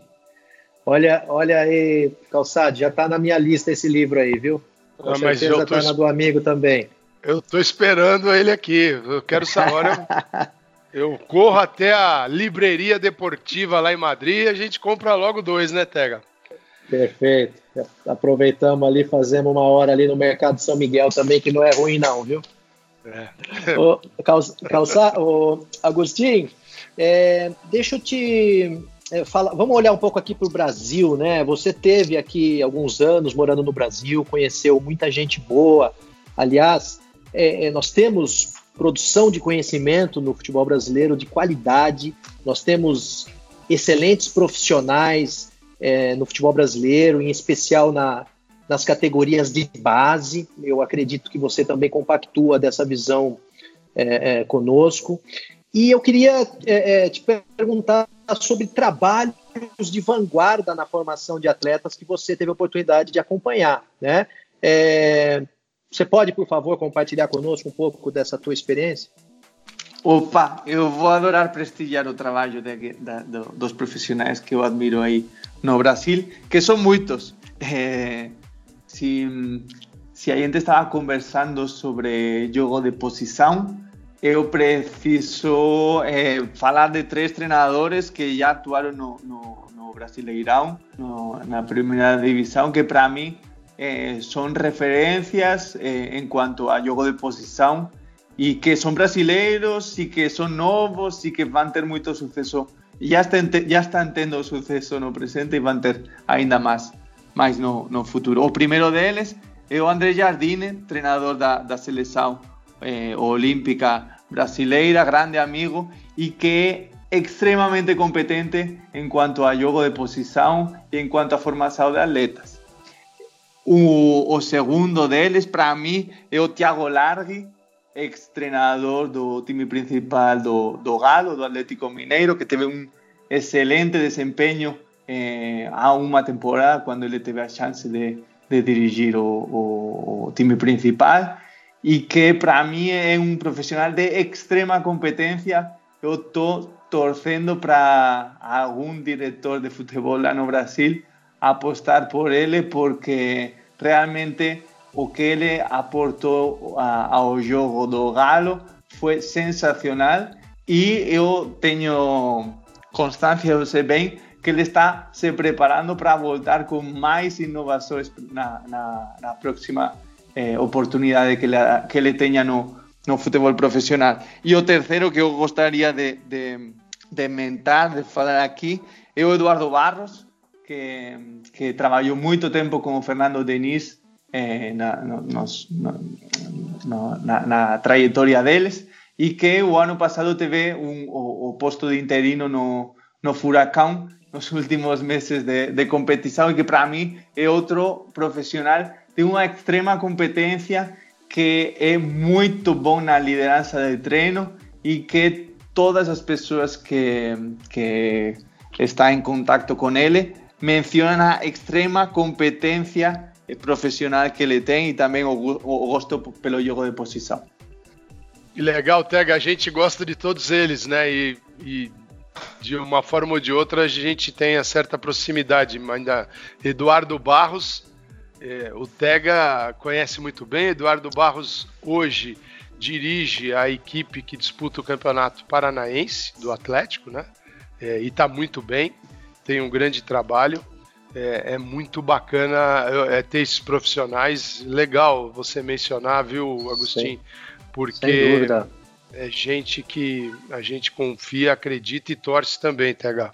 C: Olha, olha aí, Calçado, já está na minha lista esse livro aí, viu? Com ah, certeza está na do amigo também.
B: Eu estou esperando ele aqui. Eu quero saber. Eu corro até a livraria deportiva lá em Madrid e a gente compra logo dois, né, Tega?
C: Perfeito. Aproveitamos ali, fazemos uma hora ali no Mercado São Miguel também, que não é ruim não, viu? É. o, calça, o Agostinho, é, deixa eu te é, falar. Vamos olhar um pouco aqui para o Brasil, né? Você teve aqui alguns anos morando no Brasil, conheceu muita gente boa. Aliás, é, é nós temos produção de conhecimento no futebol brasileiro de qualidade. Nós temos excelentes profissionais é, no futebol brasileiro, em especial na, nas categorias de base. Eu acredito que você também compactua dessa visão é, é, conosco. E eu queria é, é, te perguntar sobre trabalhos de vanguarda na formação de atletas que você teve a oportunidade de acompanhar. Né? É, você pode, por favor, compartilhar conosco um pouco dessa tua experiência?
D: Opa, eu vou adorar prestigiar o trabalho de, dos profissionais que eu admiro aí no Brasil, que são muitos. Eh, se, se a gente estava conversando sobre jogo de posição, eu preciso eh, falar de três treinadores que já atuaram no, no, no Brasileirão, no, na primeira divisão, que para mim eh, são referências eh, em quanto a jogo de posição e que são brasileiros e que são novos e que vão ter muito sucesso ya están, ya están tendo suceso no presente e van ter ainda máis, máis no, no futuro. O primeiro deles é o André Jardine, treinador da, da seleção eh, olímpica brasileira, grande amigo, e que é extremamente competente em quanto a jogo de posição e em quanto a formação de atletas. O, o segundo deles, para mim, é o Thiago Largui, ex-treinador do time principal do, do Galo, do Atlético Mineiro, que teve um excelente desempenho eh, há uma temporada, quando ele teve a chance de, dirigir o, o, time principal, e que para mim é um profissional de extrema competência. Eu estou torcendo para algum diretor de futebol lá no Brasil apostar por ele, porque realmente o que ele aportou ao jogo do Galo foi sensacional e eu tenho constância, eu sei bem que ele está se preparando para voltar com mais inovações na, na, na próxima eh, oportunidade que ele, que ele tenha no, no futebol profissional. E o terceiro que eu gostaria de, de, de mentar, de falar aqui, é o Eduardo Barros, que, que trabalhou muito tempo com o Fernando Denis eh, na, nos, no, na, na trayectoria deles e que o ano passado teve un, o, o posto de interino no, no Furacão nos últimos meses de, de competição e que para mim é outro profissional de uma extrema competência que é muito bom na liderança de treino e que todas as pessoas que, que estão em contato com ele mencionam a extrema competência profissional que ele tem e também o, gosto pelo jogo de posição.
B: Legal, Tega. A gente gosta de todos eles, né? E, e, de uma forma ou de outra a gente tem a certa proximidade. Ainda Eduardo Barros, é, o Tega conhece muito bem. Eduardo Barros hoje dirige a equipe que disputa o campeonato paranaense do Atlético, né? É, e está muito bem, tem um grande trabalho é, é muito bacana é, ter esses profissionais. Legal você mencionar, viu, Agostinho? Porque é gente que a gente confia, acredita e torce também, TH.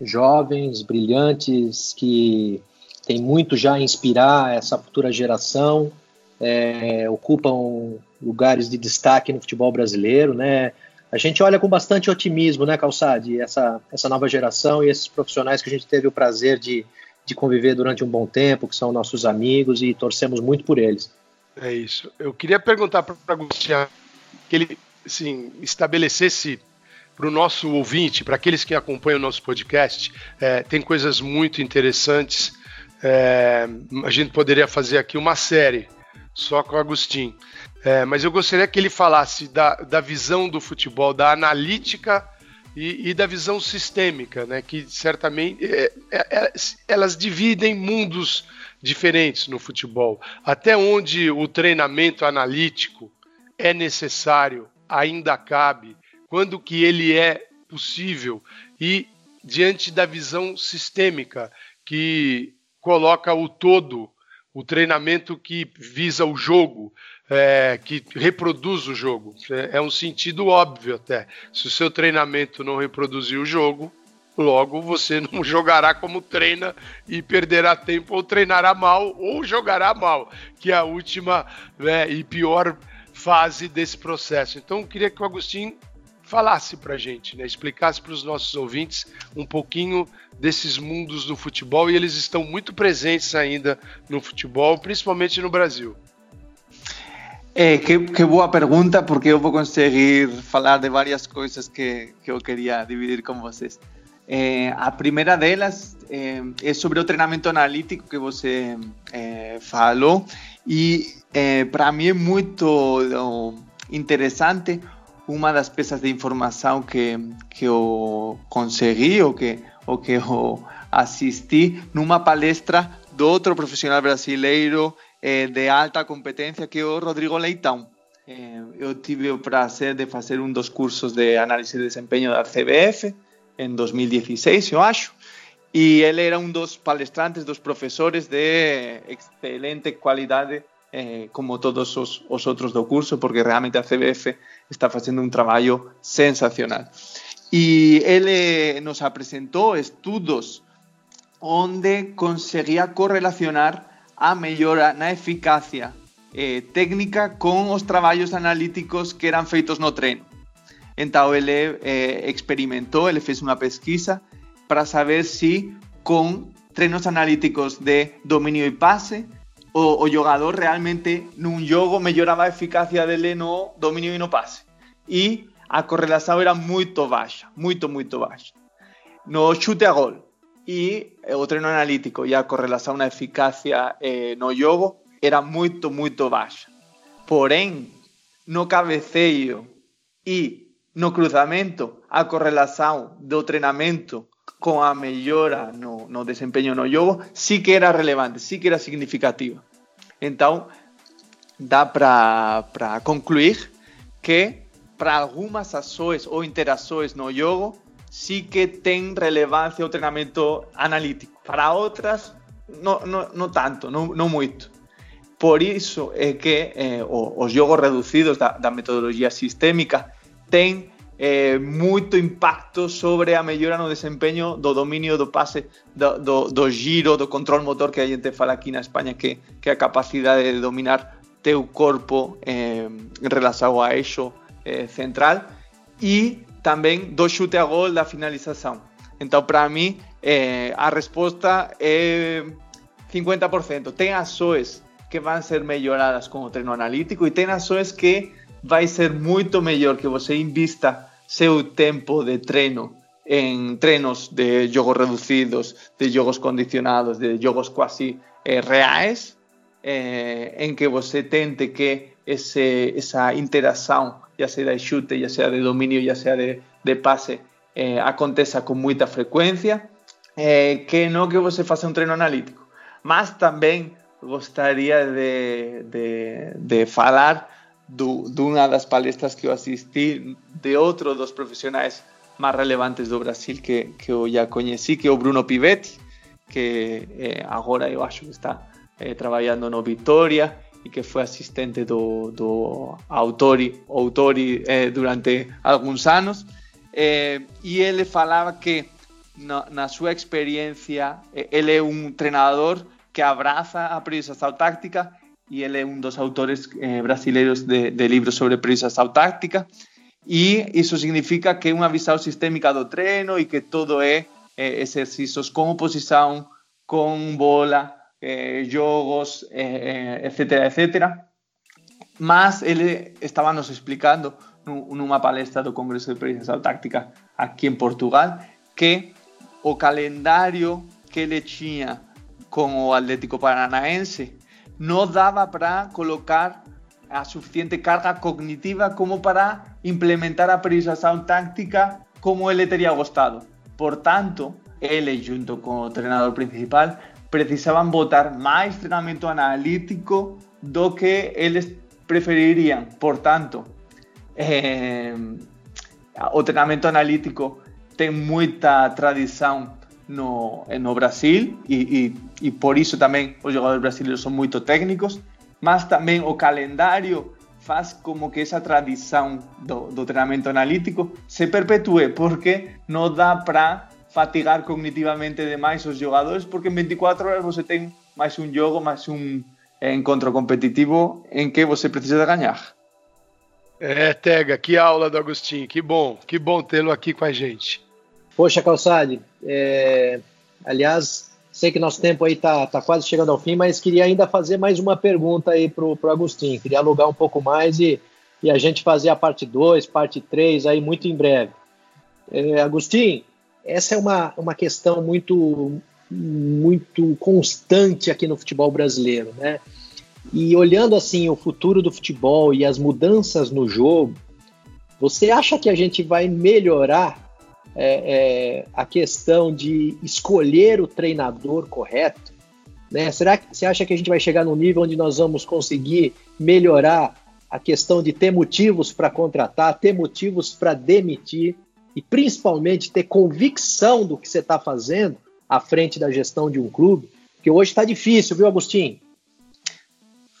C: Jovens, brilhantes, que tem muito já a inspirar essa futura geração, é, ocupam lugares de destaque no futebol brasileiro, né? A gente olha com bastante otimismo, né, Calçade, essa, essa nova geração e esses profissionais que a gente teve o prazer de, de conviver durante um bom tempo, que são nossos amigos e torcemos muito por eles.
B: É isso. Eu queria perguntar para Agostinho que ele assim, estabelecesse para o nosso ouvinte, para aqueles que acompanham o nosso podcast, é, tem coisas muito interessantes. É, a gente poderia fazer aqui uma série só com o Agostinho. É, mas eu gostaria que ele falasse da, da visão do futebol, da analítica e, e da visão sistêmica, né, que certamente é, é, é, elas dividem mundos diferentes no futebol. Até onde o treinamento analítico é necessário, ainda cabe, quando que ele é possível e diante da visão sistêmica que coloca o todo, o treinamento que visa o jogo, é, que reproduz o jogo. É, é um sentido óbvio até. Se o seu treinamento não reproduzir o jogo, logo você não jogará como treina e perderá tempo ou treinará mal ou jogará mal, que é a última né, e pior fase desse processo. Então, eu queria que o Agostinho falasse para a gente, né, explicasse para os nossos ouvintes um pouquinho desses mundos do futebol e eles estão muito presentes ainda no futebol, principalmente no Brasil.
D: É, que, que, boa pergunta, porque eu vou conseguir falar de várias coisas que, que eu queria dividir com vocês. É, a primeira delas é, é, sobre o treinamento analítico que você é, falou, e para mim é muito interessante uma das peças de informação que, que eu consegui ou que, ou que eu assisti numa palestra do outro profissional brasileiro eh, de alta competência que o Rodrigo Leitão. Eh, eu tive o de fazer um dos cursos de análise de desempenho da CBF em 2016, eu acho, e ele era um dos palestrantes, dos professores de excelente qualidade, eh, como todos os, os outros do curso, porque realmente a CBF está fazendo um trabalho sensacional. E ele nos apresentou estudos onde conseguia correlacionar a mellora na eficacia eh, técnica con os traballos analíticos que eran feitos no treino. Então ele eh, experimentou, ele fez uma pesquisa para saber se com treinos analíticos de dominio e passe o, o jogador realmente num jogo melhorava a eficácia dele no dominio e no passe. E a correlação era muito baixa, muito, muito baixa. No chute a gol, e o treino analítico e a correlação na eficácia eh, no jogo era muito, muito baixa. Porém, no cabeceio e no cruzamento, a correlação do treinamento com a melhora no, no desempenho no jogo sí que era relevante, sí que era significativa. Então, dá para concluir que para algumas ações ou interações no jogo, sí que ten relevancia o treinamento analítico. Para outras, no, no, no tanto, no moito. Por iso é que eh, os jogos reducidos da, metodologia sistémica ten eh, impacto sobre a mellora no desempeño do dominio do pase, do, do, do giro, do control motor que a gente fala aquí na España, que, que a capacidade de dominar teu corpo eh, a eixo eh, central e também do chute a gol da finalização. Então, para mim, é, a resposta é 50%. Tem ações que vão ser melhoradas com o treino analítico e tem ações que vai ser muito melhor que você invista seu tempo de treino em treinos de jogos reduzidos, de jogos condicionados, de jogos quase eh, reais, eh, em que você tente que esse, essa interação ya sea de chute, ya sea de dominio, ya sea de, de pase, eh, aconteça com muita frequência, eh, que não que você faça um treino analítico. Mas também gostaria de, de, de falar do, uma das palestras que eu assisti de outro dos profissionais mais relevantes do Brasil que, que eu já conheci, que é o Bruno Pivetti, que eh, agora eu acho que está eh, trabalhando no Vitória e que foi assistente do, do Autori, Autori eh, durante alguns anos. Eh, e ele falava que na, na sua experiência, eh, ele é um treinador que abraça a priorização táctica e ele é um dos autores eh, de, de livros sobre priorização táctica. E isso significa que é uma visão sistêmica do treino e que todo é eh, exercícios com oposição, com bola, eh, jogos, eh, etcétera, etcétera. Mas ele estaba nos explicando numa palestra do Congreso de Pericia Táctica aqui em Portugal que o calendário que ele tinha com o Atlético Paranaense não dava para colocar a suficiente carga cognitiva como para implementar a priorização táctica como ele teria gostado. Portanto, ele, junto com o treinador principal, precisaban votar más treinamento analítico do que eles prefeririam. Por tanto, eh, o treinamento analítico tem muita tradição no, no Brasil e, e, e por isso também os jogadores brasileiros são muito técnicos, mas também o calendário faz como que essa tradição do, do treinamento analítico se perpetue, porque não dá para fatigar cognitivamente demais os jogadores, porque em 24 horas você tem mais um jogo, mais um encontro competitivo em que você precisa ganhar.
B: É, Tega, que aula do Agostinho, que bom, que bom tê-lo aqui com a gente.
C: Poxa, Calçade, é... aliás, sei que nosso tempo aí tá, tá quase chegando ao fim, mas queria ainda fazer mais uma pergunta aí pro, pro Agostinho, queria alugar um pouco mais e, e a gente fazer a parte 2, parte 3 aí muito em breve. É, Agostinho, essa é uma, uma questão muito, muito constante aqui no futebol brasileiro, né? E olhando assim o futuro do futebol e as mudanças no jogo, você acha que a gente vai melhorar é, é, a questão de escolher o treinador correto? Né? Será que você acha que a gente vai chegar num nível onde nós vamos conseguir melhorar a questão de ter motivos para contratar, ter motivos para demitir e principalmente ter convicção do que você está fazendo à frente da gestão de um clube? Porque hoje está difícil, viu, Agostinho?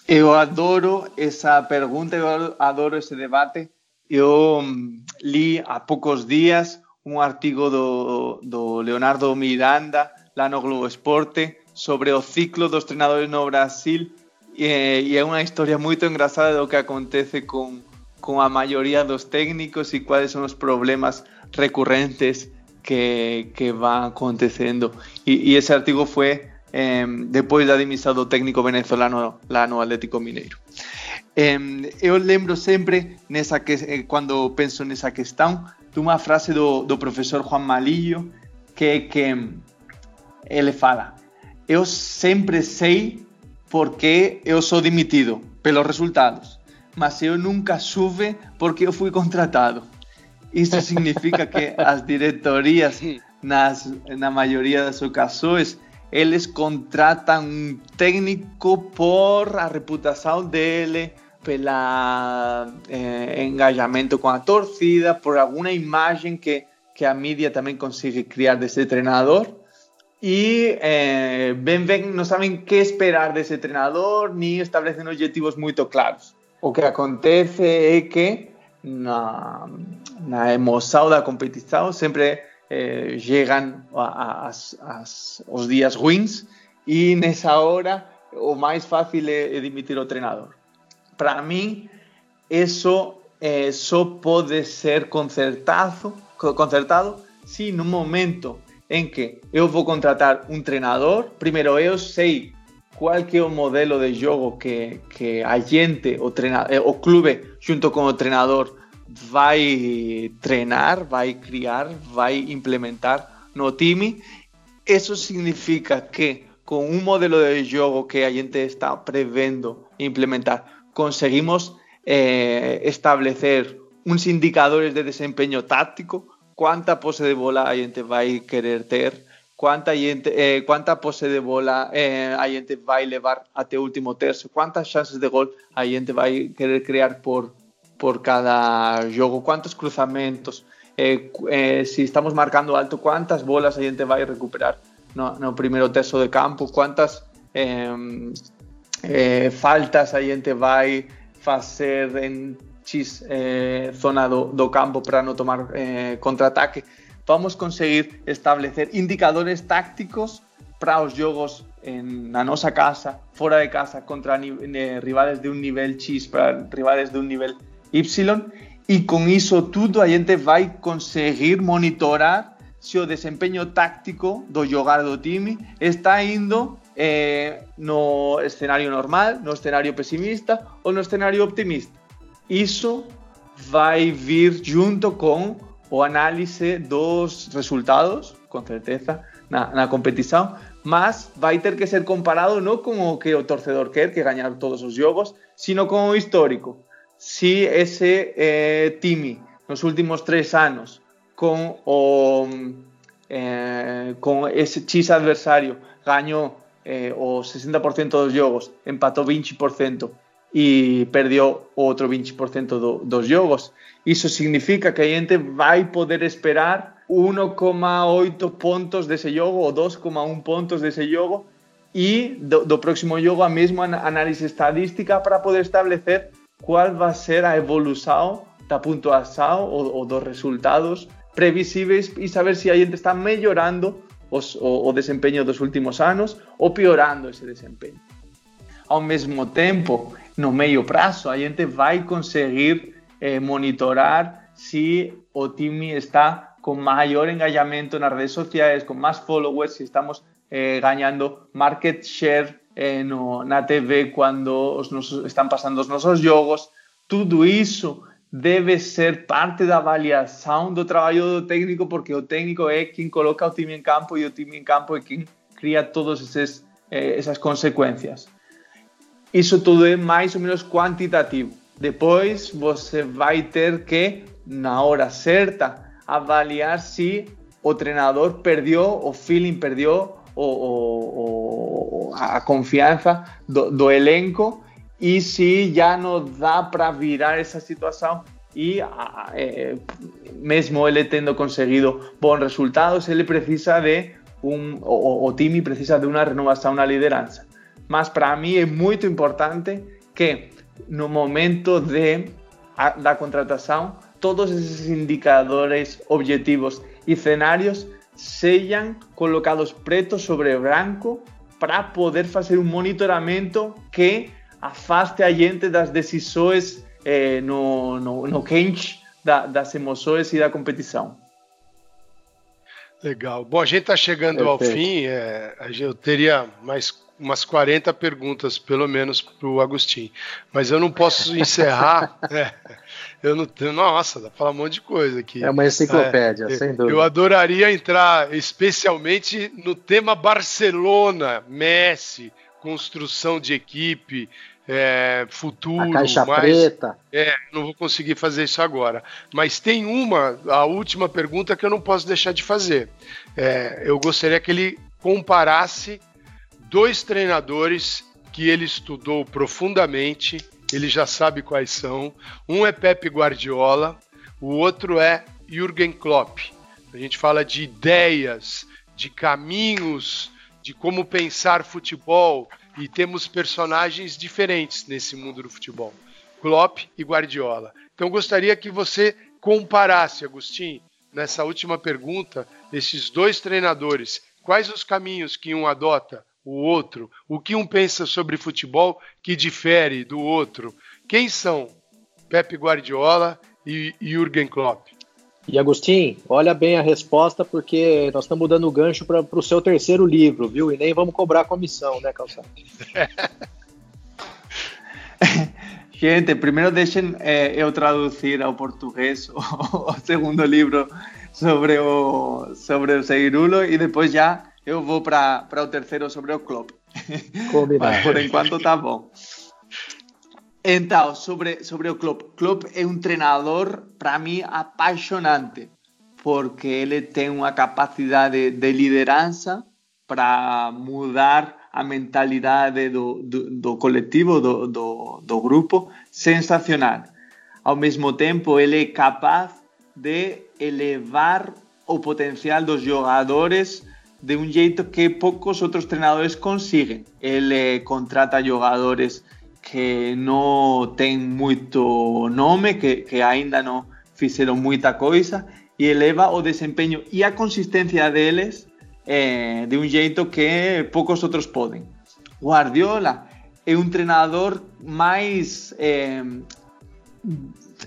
D: Eu adoro essa pergunta, eu adoro esse debate. Eu mm, li há poucos dias um artigo do, do Leonardo Miranda lá no Globo Esporte sobre o ciclo dos treinadores no Brasil e, e é uma história muito engraçada do que acontece com, com a maioria dos técnicos e quais são os problemas recorrentes que, que vão acontecendo. E, e esse artigo foi eh, depois da técnico venezolano lá no Atlético Mineiro. Eh, eu lembro sempre, nessa que, quando penso nessa questão, de uma frase do, do professor Juan Malillo, que, que ele fala: Eu sempre sei porque eu sou demitido, pelos resultados, mas eu nunca soube porque eu fui contratado. Isso significa que as diretorias, nas, na maioria das ocasiões, eles contratam um técnico por a reputação dele, pela eh, engajamento com a torcida, por alguma imagem que, que a mídia também consegue criar desse treinador. E eh, bem, bem, não sabem que esperar desse treinador, nem estabelecem objetivos muito claros. O que acontece é que na, na emoção da competição sempre eh, llegan a, a, a, os días ruins e nessa hora o mais fácil é, é demitir o treinador. Para mim, isso eh, só pode ser concertado, concertado se no momento em que eu vou contratar um treinador, primeiro eu sei qual que é o modelo de jogo que, que a gente, o, treina, eh, o clube, junto com o treinador, vai treinar, vai criar, vai implementar. No time. Isso significa que com um modelo de jogo que a gente está prevendo implementar, conseguimos eh, establecer uns indicadores de desempenho tático, quanta posse de bola a gente vai querer ter, quanta, gente, eh, quanta posse de bola eh, a gente vai levar até o último terço, quantas chances de gol a gente vai querer criar por, por cada jogo, quantos cruzamentos, eh, eh, se estamos marcando alto, quantas bolas a gente vai recuperar no, no primeiro de campo, quantas eh, eh, faltas a gente vai fazer em X eh, zona do, do, campo para não tomar eh, contra-ataque. Vamos conseguir estabelecer indicadores tácticos para os jogos en, nosa casa, fora de casa, contra rivales de un nivel X, para rivales de un nivel Y e con iso tudo a gente vai conseguir monitorar se o desempeño táctico do jogar do time está indo eh, no escenario normal, no escenario pesimista ou no escenario optimista. Iso vai vir junto con o análise dos resultados, con certeza, na, competición, mas vai ter que ser comparado non con o que o torcedor quer, que gañar todos os jogos, sino con o histórico si ese eh, time nos últimos tres anos con o eh, con ese X adversario gañou eh, o 60% dos jogos, empatou 20% e perdeu outro 20% do, dos jogos. Iso significa que a gente vai poder esperar 1,8 pontos desse jogo ou 2,1 pontos desse jogo e do, do próximo jogo a mesma análise estadística para poder estabelecer qual vai ser a evolução da pontuação ou, ou dos resultados previsíveis e saber se a gente está melhorando os, o, o desempenho dos últimos anos ou piorando esse desempenho. Ao mesmo tempo, no meio prazo, a gente vai conseguir eh, monitorar se o time está com maior engajamento nas redes sociais, com mais followers, se estamos eh, market share eh, no, na TV cando os nosos, están pasando os nosos jogos. Tudo iso debe ser parte da avaliación do traballo do técnico porque o técnico é quen coloca o time en campo e o time en campo é quen cría todas eh, esas consecuencias. Iso todo é máis ou menos cuantitativo. Depois, você vai ter que, na hora certa, avaliar se si o treinador perdió o feeling, perdió o, o, o, a confiança do, elenco e se já não dá para virar essa situação e é, mesmo ele tendo conseguido bons resultados, ele precisa de um, o, o precisa de uma renovação na liderança. Mas para mim é muito importante que no momento de, a, da contratação, todos esses indicadores, objetivos e cenários sejam colocados preto sobre branco para poder fazer um monitoramento que afaste a gente das decisões eh, no, no, no quente da, das emoções e da competição.
B: Legal. Bom, a gente está chegando Perfeito. ao fim. É, eu teria mais umas 40 perguntas, pelo menos, para o Agostinho. Mas eu não posso encerrar. é, eu não tenho. Nossa, dá para falar um monte de coisa aqui.
C: É uma enciclopédia, é, sem dúvida.
B: Eu adoraria entrar especialmente no tema Barcelona, Messi, construção de equipe, é, futuro. A
C: caixa mas, preta.
B: É, não vou conseguir fazer isso agora. Mas tem uma, a última pergunta que eu não posso deixar de fazer. É, eu gostaria que ele comparasse dois treinadores que ele estudou profundamente, ele já sabe quais são. Um é Pepe Guardiola, o outro é Jürgen Klopp. A gente fala de ideias, de caminhos, de como pensar futebol, e temos personagens diferentes nesse mundo do futebol. Klopp e Guardiola. Então gostaria que você comparasse, Agostinho, nessa última pergunta, esses dois treinadores. Quais os caminhos que um adota, o outro? O que um pensa sobre futebol que difere do outro? Quem são Pepe Guardiola e Jürgen Klopp?
C: E Agostinho, olha bem a resposta, porque nós estamos dando o gancho para o seu terceiro livro, viu? E nem vamos cobrar comissão, né, Calçado?
D: Gente, primeiro deixem eh, eu traduzir ao português o, o, segundo livro sobre o, sobre o Seirulo e depois já eu vou para o terceiro sobre o Klopp. Mas por enquanto tá bom. Então, sobre, sobre o Klopp. Klopp é um treinador, para mim, apaixonante, porque ele tem uma capacidade de liderança para mudar a mentalidade do, do, do coletivo, do, do, do grupo, sensacional. Ao mesmo tempo, ele é capaz de elevar o potencial dos jogadores de um jeito que poucos outros treinadores conseguem. Ele contrata jogadores que não tem muito nome, que, que ainda não fizeram muita coisa e eleva o desempenho e a consistência deles eh, de um jeito que poucos outros podem. Guardiola é um treinador mais eh,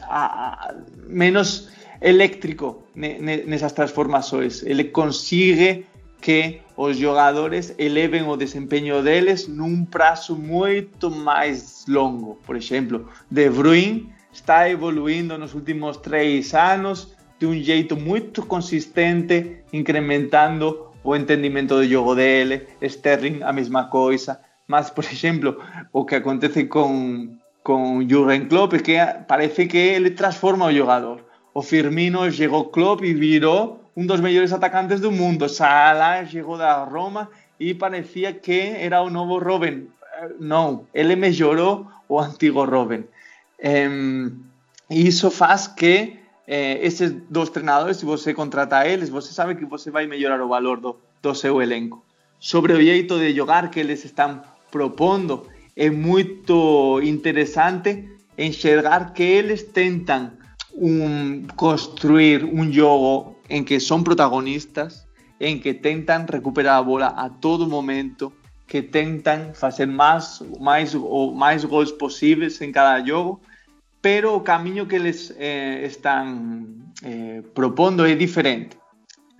D: a, menos eléctrico nessas transformações. Ele consegue que os jogadores eleven o desempenho deles num prazo muito mais longo. Por exemplo, De Bruyne está evoluindo nos últimos três anos de um jeito muito consistente, incrementando o entendimento do jogo dele. Sterling, a mesma coisa. Mas, por exemplo, o que acontece com, com Jurgen Klopp é que parece que ele transforma o jogador. O Firmino chegou Klopp e virou um dos melhores atacantes do mundo. Salah chegou da Roma e parecia que era o novo Robin. Não, ele melhorou o antigo Robin. Um, isso faz que esses dois treinadores, se você contratar eles, você sabe que você vai melhorar o valor do, do elenco. Sobre o jeito de jogar que eles estão propondo, é muito interessante enxergar que eles tentam um, construir um jogo em que são protagonistas, em que tentam recuperar a bola a todo momento, que tentam fazer mais, mais, mais gols possíveis em cada jogo pero o caminho que eles eh, están eh, propondo é diferente.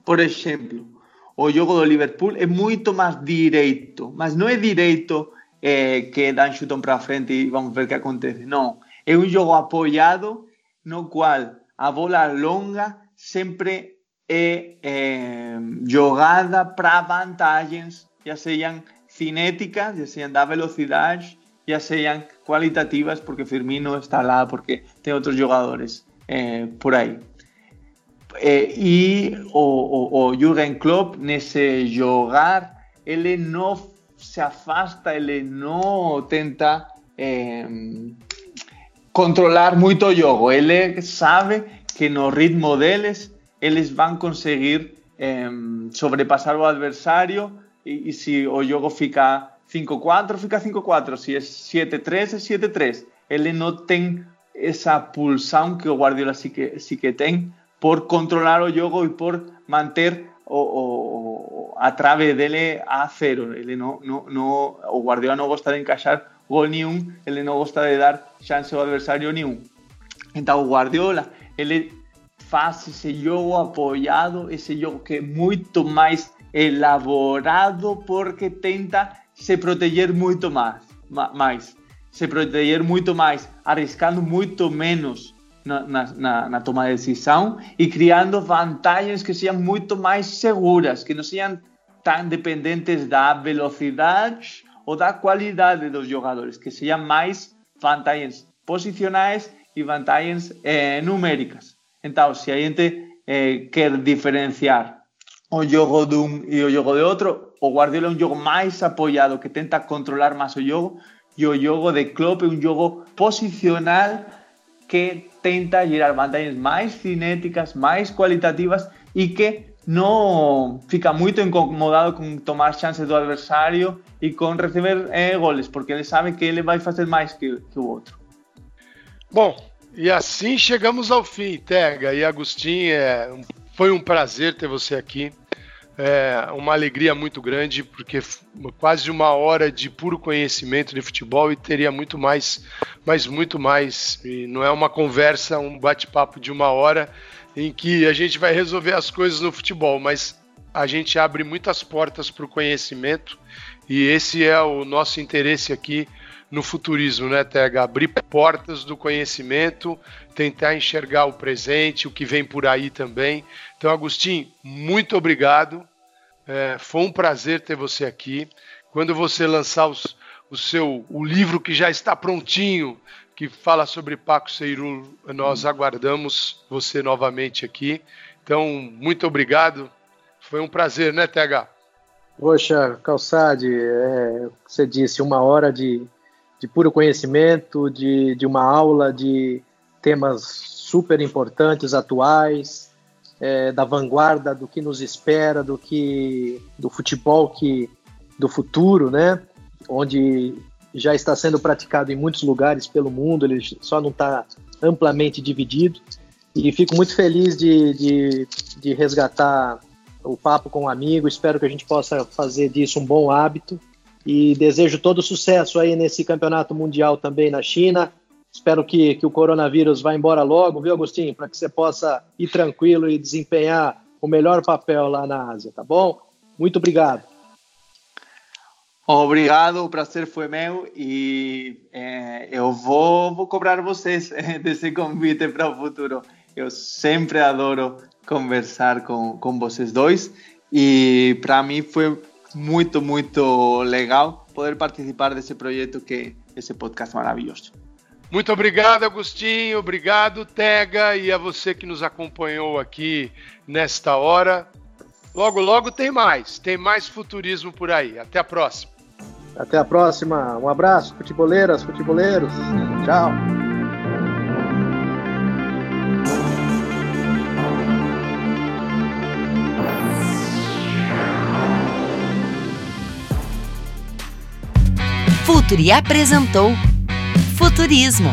D: Por exemplo, o jogo do Liverpool é moito máis direito, mas non é direito eh, que dan xutón para frente e vamos ver que acontece. Non, é un jogo apoiado no cual a bola longa sempre é eh, jogada para vantagens, ya sean cinéticas, ya sean da velocidade, ya sean cualitativas, porque Firmino está lá, porque tem outros jogadores eh, por aí. Eh, e o, o, o Jürgen Klopp, nesse jogar, ele não se afasta, ele não tenta eh, controlar muito o jogo. Ele sabe que no ritmo deles, eles vão conseguir eh, sobrepassar o adversário e, e se o fica 5-4 fica 5-4, se é 7-3 é 7-3. Ele não tem essa pulsão que o Guardiola sí que, sí que tem por controlar o jogo e por manter o, o, a trave dele a cero. Ele não, não, não, o Guardiola não gosta de encaixar gol nenhum, ele não gosta de dar chance ao adversário nenhum. Então o Guardiola, ele faz esse jogo apoiado, esse jogo que é muito mais elaborado porque tenta se proteger muito mais, mais se proteger muito mais, arriscando muito menos na, na, na, toma de decisão e criando vantagens que sejam muito mais seguras, que não sejam tão dependentes da velocidade ou da qualidade dos jogadores, que sejam mais vantagens posicionais e vantagens eh, numéricas. Então, se a gente eh, quer diferenciar o jogo de um e o jogo de outro, o Guardiola é um jogo mais apoiado, que tenta controlar mais o jogo, e o jogo de Klopp é um jogo posicional que tenta gerar vantagens mais cinéticas, mais qualitativas e que não fica muito incomodado com tomar chances do adversário e com receber eh, goles, porque ele sabe que ele vai fazer mais que, que o outro.
B: Bom, e assim chegamos ao fim, Tega e Agostinho. É, foi um prazer ter você aqui é uma alegria muito grande, porque quase uma hora de puro conhecimento de futebol e teria muito mais, mas muito mais. E não é uma conversa, um bate-papo de uma hora em que a gente vai resolver as coisas no futebol, mas a gente abre muitas portas para o conhecimento e esse é o nosso interesse aqui no futurismo, né, Tega? Abrir portas do conhecimento, tentar enxergar o presente, o que vem por aí também. Então, Agostinho, muito obrigado. É, foi um prazer ter você aqui. Quando você lançar os, o seu o livro que já está prontinho, que fala sobre Paco Seiru, nós aguardamos você novamente aqui. Então, muito obrigado. Foi um prazer, né, TH?
C: Poxa, Calçade, é, você disse uma hora de, de puro conhecimento, de, de uma aula de temas super importantes, atuais, é, da vanguarda, do que nos espera, do que do futebol que do futuro, né? Onde já está sendo praticado em muitos lugares pelo mundo, ele só não está amplamente dividido. E fico muito feliz de, de, de resgatar o papo com um amigo. Espero que a gente possa fazer disso um bom hábito e desejo todo sucesso aí nesse campeonato mundial também na China. Espero que, que o coronavírus vá embora logo, viu, Agostinho? Para que você possa ir tranquilo e desempenhar o melhor papel lá na Ásia, tá bom? Muito obrigado.
D: Obrigado, o prazer foi meu e é, eu vou, vou cobrar vocês desse convite para o futuro. Eu sempre adoro conversar com, com vocês dois e para mim foi muito, muito legal poder participar desse projeto que é esse podcast maravilhoso.
B: Muito obrigado, Agostinho. Obrigado, Tega, e a você que nos acompanhou aqui nesta hora. Logo, logo tem mais. Tem mais futurismo por aí. Até a próxima.
C: Até a próxima. Um abraço, futeboleiras, futeboleiros. Tchau.
E: Futuri apresentou Futurismo